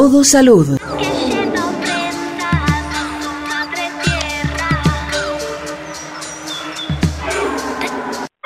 Todo Salud.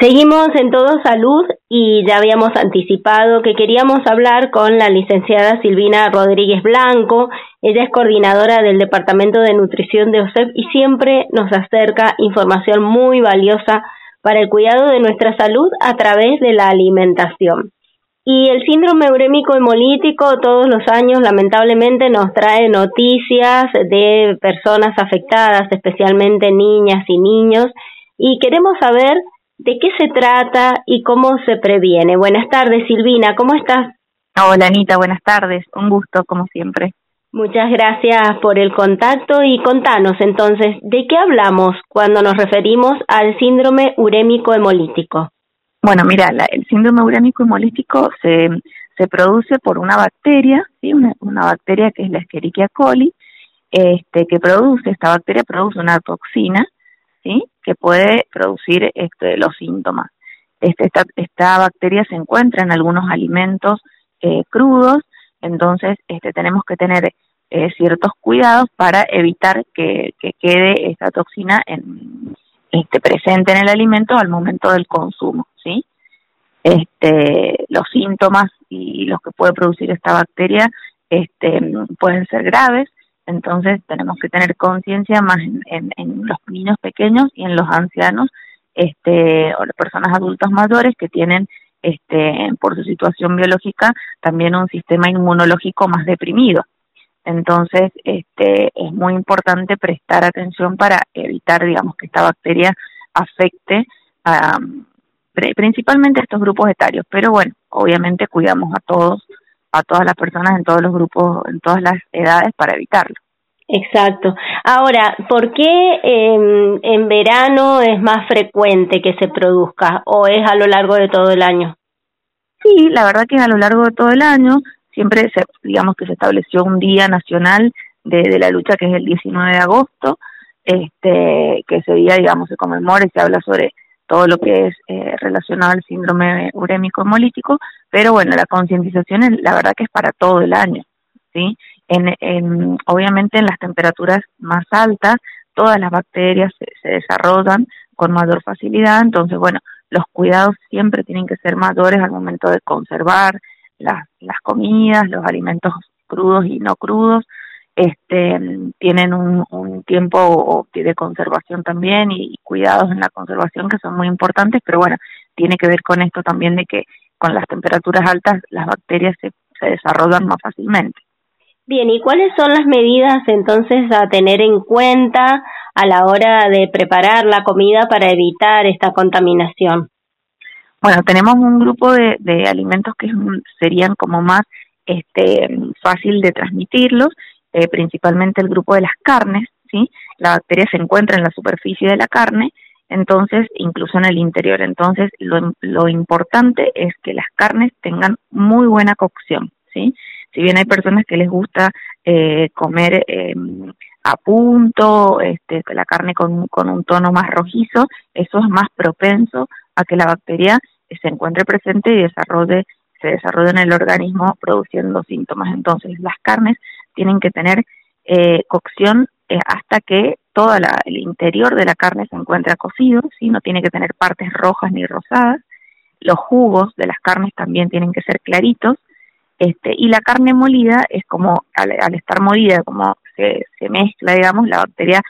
Seguimos en Todo Salud y ya habíamos anticipado que queríamos hablar con la licenciada Silvina Rodríguez Blanco. Ella es coordinadora del Departamento de Nutrición de OSEP y siempre nos acerca información muy valiosa para el cuidado de nuestra salud a través de la alimentación. Y el síndrome urémico hemolítico todos los años lamentablemente nos trae noticias de personas afectadas, especialmente niñas y niños, y queremos saber de qué se trata y cómo se previene. Buenas tardes, Silvina, ¿cómo estás? Hola, Anita, buenas tardes. Un gusto, como siempre. Muchas gracias por el contacto y contanos entonces, ¿de qué hablamos cuando nos referimos al síndrome urémico hemolítico? Bueno, mira, el síndrome urémico hemolítico se, se produce por una bacteria, ¿sí? una, una bacteria que es la Escherichia coli, este, que produce, esta bacteria produce una toxina ¿sí? que puede producir este, los síntomas. Este, esta, esta bacteria se encuentra en algunos alimentos eh, crudos, entonces este, tenemos que tener eh, ciertos cuidados para evitar que, que quede esta toxina en, este, presente en el alimento al momento del consumo, ¿sí? Este, los síntomas y los que puede producir esta bacteria este, pueden ser graves, entonces tenemos que tener conciencia más en, en, los niños pequeños y en los ancianos este, o las personas adultas mayores que tienen este, por su situación biológica también un sistema inmunológico más deprimido. Entonces, este, es muy importante prestar atención para evitar, digamos, que esta bacteria afecte a, principalmente a estos grupos etarios. Pero bueno, obviamente cuidamos a todos a todas las personas en todos los grupos, en todas las edades para evitarlo. Exacto. Ahora, ¿por qué eh, en verano es más frecuente que se produzca o es a lo largo de todo el año? Sí, la verdad que es a lo largo de todo el año. Siempre, se, digamos que se estableció un día nacional de, de la lucha que es el 19 de agosto, este, que ese día, digamos, se conmemora y se habla sobre todo lo que es eh, relacionado al síndrome urémico hemolítico, pero bueno, la concientización la verdad que es para todo el año, ¿sí? En, en, obviamente en las temperaturas más altas, todas las bacterias se, desarrollan con mayor facilidad, entonces bueno, los cuidados siempre tienen que ser mayores al momento de conservar las, comidas, los alimentos crudos y no crudos, este, tienen un, tiempo de conservación también y, cuidados en la conservación que son muy importantes, pero bueno, tiene que ver con esto también de que con las temperaturas altas las bacterias se desarrollan más fácilmente. Bien, ¿y cuáles son las medidas entonces a tener en cuenta a la hora de preparar la comida para evitar esta contaminación? Bueno, tenemos un grupo de, de alimentos que serían como más este, fácil de transmitirlos eh, principalmente el grupo de las carnes, ¿sí? La bacteria se encuentra en la superficie de la carne, entonces, incluso en el interior. Entonces, lo, lo importante es que las carnes tengan muy buena cocción, ¿sí? Si bien hay personas que les gusta eh, comer eh, a punto, este, la carne con, con un tono más rojizo, eso es más propenso a que la bacteria se encuentre presente y desarrolle se desarrolla en el organismo produciendo síntomas. Entonces, las carnes tienen que tener eh, cocción eh, hasta que todo el interior de la carne se encuentre cocido, ¿sí? no tiene que tener partes rojas ni rosadas. Los jugos de las carnes también tienen que ser claritos. Este, y la carne molida es como, al, estar molida, como se, se mezcla, digamos, la bacteria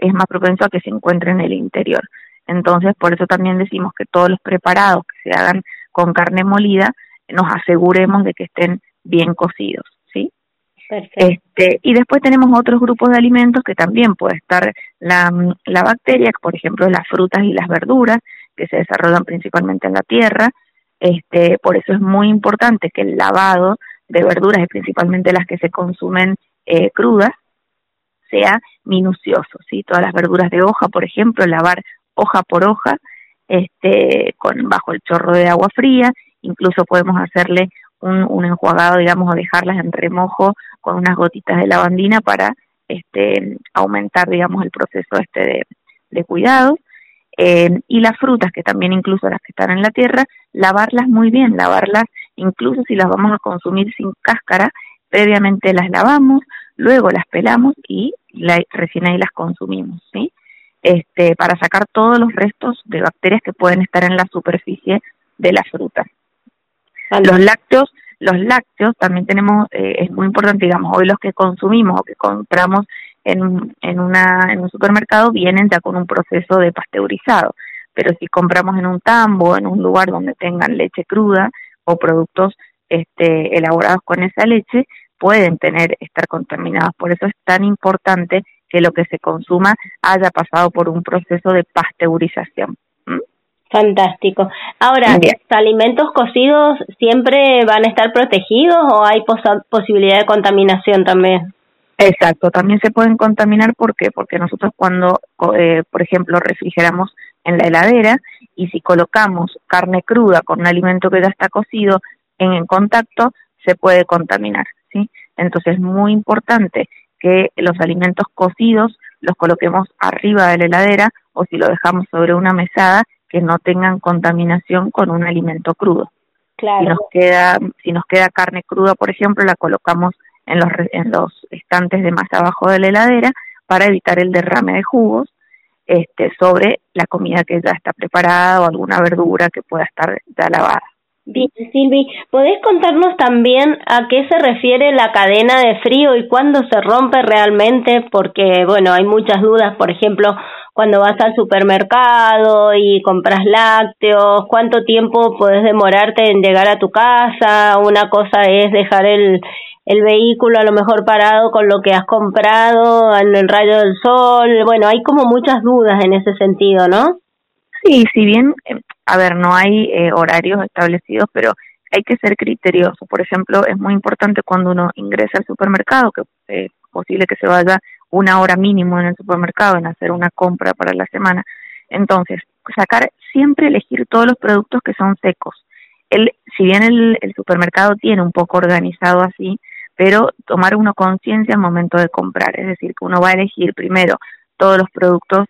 es más propenso a que se encuentre en el interior. Entonces, por eso también decimos que todos los preparados que se hagan con carne molida, nos aseguremos de que estén bien cocidos. Este, y después tenemos otros grupos de alimentos que también puede estar la, la bacteria, por ejemplo las frutas y las verduras, que se desarrollan principalmente en la tierra. Este, por eso es muy importante que el lavado de verduras y principalmente las que se consumen eh, crudas sea minucioso, ¿sí? Todas las verduras de hoja, por ejemplo, lavar hoja por hoja, este, con bajo el chorro de agua fría, incluso podemos hacerle un, enjuagado, digamos, o dejarlas en remojo con unas gotitas de lavandina para este, aumentar, digamos, el proceso este de, de cuidado. Eh, y las frutas, que también incluso las que están en la tierra, lavarlas muy bien, lavarlas incluso si las vamos a consumir sin cáscara, previamente las lavamos, luego las pelamos y recién ahí las consumimos, ¿sí? Este, para sacar todos los restos de bacterias que pueden estar en la superficie de la fruta. Los lácteos, los lácteos también tenemos, eh, es muy importante, digamos, hoy los que consumimos o que compramos en, en, una, en un supermercado vienen ya con un proceso de pasteurizado, pero si compramos en un tambo, en un lugar donde tengan leche cruda o productos este, elaborados con esa leche, pueden tener, estar contaminados. Por eso es tan importante que lo que se consuma haya pasado por un proceso de pasteurización. Fantástico. Ahora, ¿los alimentos cocidos siempre van a estar protegidos o hay posibilidad de contaminación también? Exacto, también se pueden contaminar ¿por porque nosotros cuando, eh, por ejemplo, refrigeramos en la heladera y si colocamos carne cruda con un alimento que ya está cocido en, en contacto, se puede contaminar, ¿sí? Entonces es muy importante que los alimentos cocidos los coloquemos arriba de la heladera o si lo dejamos sobre una mesada que no tengan contaminación con un alimento crudo. Claro. Si nos queda si nos queda carne cruda, por ejemplo, la colocamos en los en los estantes de más abajo de la heladera para evitar el derrame de jugos este sobre la comida que ya está preparada o alguna verdura que pueda estar ya lavada. Bien, Silvi, ¿podés contarnos también a qué se refiere la cadena de frío y cuándo se rompe realmente? Porque, bueno, hay muchas dudas, por ejemplo, cuando vas al supermercado y compras lácteos, cuánto tiempo podés demorarte en llegar a tu casa, una cosa es dejar el, el vehículo a lo mejor parado con lo que has comprado en el rayo del sol, bueno, hay como muchas dudas en ese sentido, ¿no? Sí, si bien eh, a ver, no hay eh, horarios establecidos, pero hay que ser criterioso. Por ejemplo, es muy importante cuando uno ingresa al supermercado, que es posible que se vaya una hora mínimo en el supermercado en hacer una compra para la semana. Entonces, sacar, siempre elegir todos los productos que son secos. El, si bien el, el supermercado tiene un poco organizado así, pero tomar una conciencia al momento de comprar, es decir, que uno va a elegir primero todos los productos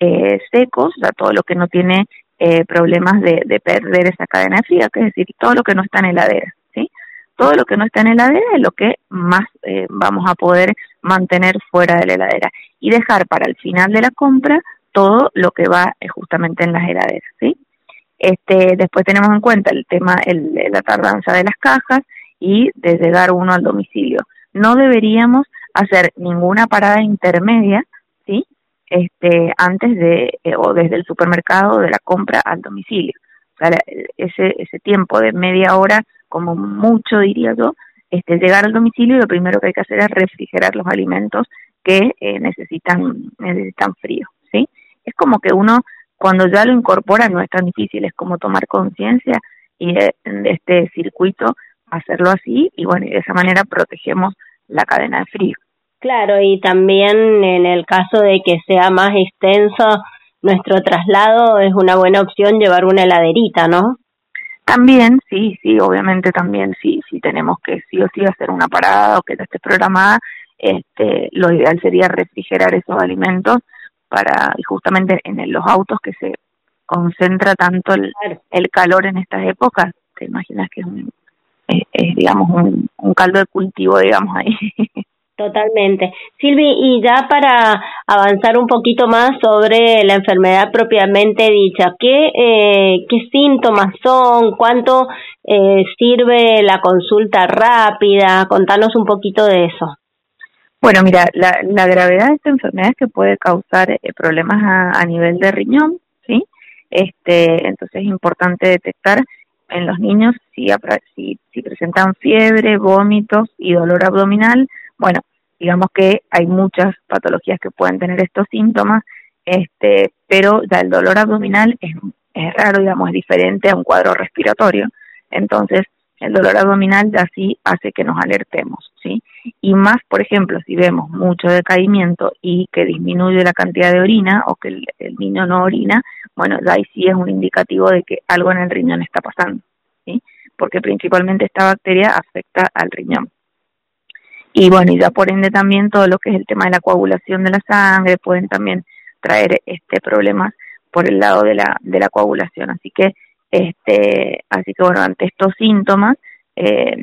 eh, secos, o sea, todo lo que no tiene eh, problemas de, de, perder esa cadena fría, que es decir, todo lo que no está en heladera, ¿sí? Todo lo que no está en heladera es lo que más eh, vamos a poder mantener fuera de la heladera y dejar para el final de la compra todo lo que va eh, justamente en las heladeras, ¿sí? Este, después tenemos en cuenta el tema, el, la tardanza de las cajas y de llegar uno al domicilio. No deberíamos hacer ninguna parada intermedia, ¿sí? Este, antes de eh, o desde el supermercado de la compra al domicilio. O sea, ese, ese tiempo de media hora, como mucho diría yo, este, llegar al domicilio y lo primero que hay que hacer es refrigerar los alimentos que eh, necesitan, necesitan frío, ¿sí? Es como que uno, cuando ya lo incorpora, no es tan difícil, es como tomar conciencia y de, de, este circuito hacerlo así y bueno, y de esa manera protegemos la cadena de frío. Claro, y también en el caso de que sea más extenso nuestro traslado, es una buena opción llevar una heladerita, ¿no? También, sí, sí, obviamente también, sí, si tenemos que sí o sí hacer una parada o que ya esté programada, este, lo ideal sería refrigerar esos alimentos para, y justamente en los autos que se concentra tanto el, el calor en estas épocas, te imaginas que es un, es, digamos, un, un caldo de cultivo, digamos, ahí. Totalmente. Silvi, y ya para avanzar un poquito más sobre la enfermedad propiamente dicha, ¿qué, eh, qué síntomas son? ¿Cuánto eh, sirve la consulta rápida? Contanos un poquito de eso. Bueno, mira, la, la gravedad de esta enfermedad es que puede causar eh, problemas a, a, nivel de riñón, ¿sí? Este, entonces es importante detectar en los niños si, si, si presentan fiebre, vómitos y dolor abdominal, bueno, digamos que hay muchas patologías que pueden tener estos síntomas, este, pero ya el dolor abdominal es, raro, digamos, es diferente a un cuadro respiratorio. Entonces, el dolor abdominal ya sí hace que nos alertemos, ¿sí? Y más, por ejemplo, si vemos mucho decaimiento y que disminuye la cantidad de orina o que el, el niño no orina, bueno, ya ahí sí es un indicativo de que algo en el riñón está pasando, ¿sí? Porque principalmente esta bacteria afecta al riñón. Y bueno, y ya por ende también todo lo que es el tema de la coagulación de la sangre pueden también traer este problemas por el lado de la de la coagulación. Así que este así que bueno, ante estos síntomas eh,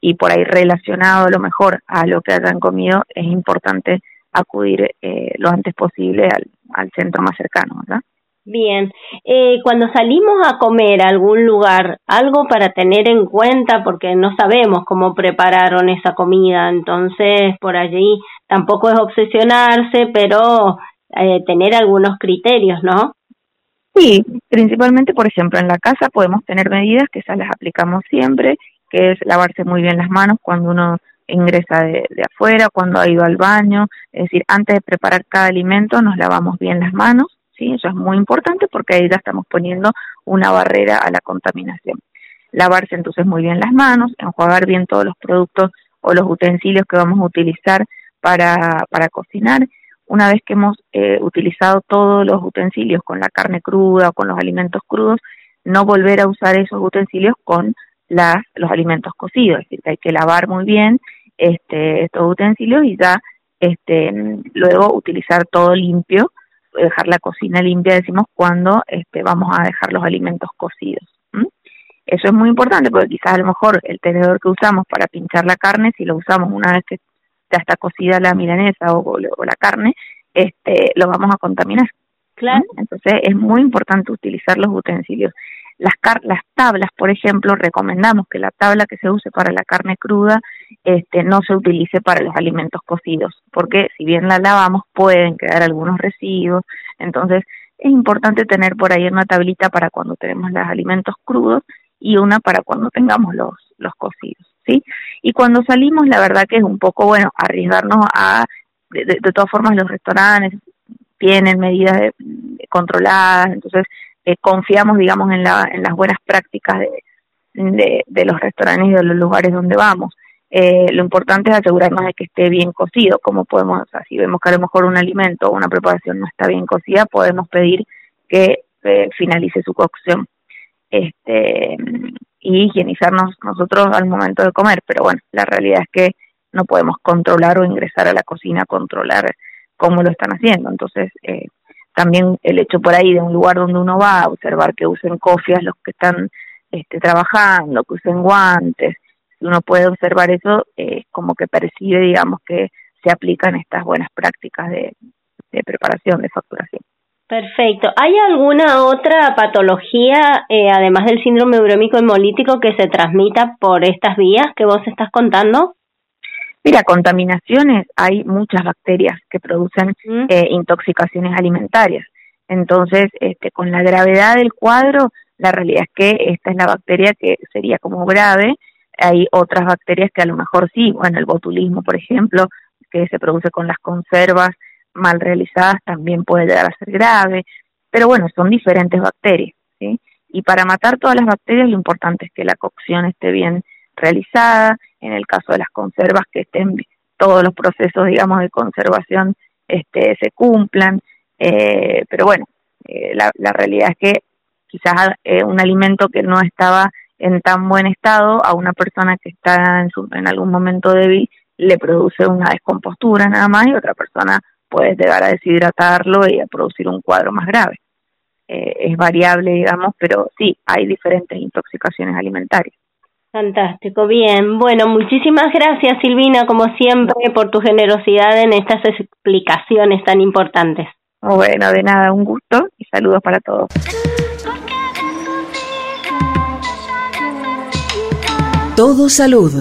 y por ahí relacionado a lo mejor a lo que hayan comido, es importante acudir eh, lo antes posible al, al centro más cercano, ¿verdad? Bien, eh, cuando salimos a comer a algún lugar, algo para tener en cuenta porque no sabemos cómo prepararon esa comida, entonces por allí tampoco es obsesionarse, pero eh, tener algunos criterios, ¿no? Sí, principalmente, por ejemplo, en la casa podemos tener medidas que esas las aplicamos siempre, que es lavarse muy bien las manos cuando uno ingresa de, de afuera, cuando ha ido al baño, es decir, antes de preparar cada alimento nos lavamos bien las manos, Eso es muy importante porque ahí ya estamos poniendo una barrera a la contaminación. Lavarse entonces muy bien las manos, enjuagar bien todos los productos o los utensilios que vamos a utilizar para, para cocinar. Una vez que hemos eh, utilizado todos los utensilios con la carne cruda o con los alimentos crudos, no volver a usar esos utensilios con los alimentos cocidos, es decir, que hay que lavar muy bien este, estos utensilios y ya este, luego utilizar todo limpio dejar la cocina limpia, decimos, cuando este, vamos a dejar los alimentos cocidos. Eso es muy importante porque quizás a lo mejor el tenedor que usamos para pinchar la carne, si lo usamos una vez que ya está cocida la milanesa o, la carne, este, lo vamos a contaminar. Claro. Entonces es muy importante utilizar los utensilios. Las, las tablas, por ejemplo, recomendamos que la tabla que se use para la carne cruda este, no se utilice para los alimentos cocidos, porque si bien la lavamos pueden quedar algunos residuos, entonces es importante tener por ahí una tablita para cuando tenemos los alimentos crudos y una para cuando tengamos los, los cocidos, ¿sí? Y cuando salimos, la verdad que es un poco, bueno, arriesgarnos a, de, todas formas los restaurantes tienen medidas controladas, entonces eh, confiamos, digamos, en, la, en las buenas prácticas de, de, de los restaurantes y de los lugares donde vamos. Eh, lo importante es asegurarnos de que esté bien cocido, como podemos, si vemos que a lo mejor un alimento o una preparación no está bien cocida, podemos pedir que eh, finalice su cocción este y higienizarnos nosotros al momento de comer, pero bueno, la realidad es que no podemos controlar o ingresar a la cocina controlar cómo lo están haciendo, entonces eh, también el hecho por ahí de un lugar donde uno va a observar que usen cofias los que están este, trabajando, que usen guantes, uno puede observar eso, eh, como que percibe, digamos, que se aplican estas buenas prácticas de, preparación, de facturación. Perfecto. ¿Hay alguna otra patología, eh, además del síndrome urómico hemolítico, que se transmita por estas vías que vos estás contando? Mira, contaminaciones, hay muchas bacterias que producen eh, intoxicaciones alimentarias. Entonces, este, con la gravedad del cuadro, la realidad es que esta es la bacteria que sería como grave hay otras bacterias que a lo mejor sí, bueno, el botulismo, por ejemplo, que se produce con las conservas mal realizadas también puede llegar a ser grave, pero bueno, son diferentes bacterias. Y para matar todas las bacterias lo importante es que la cocción esté bien realizada, en el caso de las conservas que estén todos los procesos, digamos, de conservación este, se cumplan, eh, pero bueno, eh, la, la realidad es que quizás eh, un alimento que no estaba en tan buen estado a una persona que está en, su, en algún momento débil le produce una descompostura nada más y otra persona puede llegar a deshidratarlo y a producir un cuadro más grave. Eh, es variable, digamos, pero sí, hay diferentes intoxicaciones alimentarias. Fantástico, bien. Bueno, muchísimas gracias Silvina, como siempre, por tu generosidad en estas explicaciones tan importantes. Bueno, de nada, un gusto y saludos para todos. Todo salud.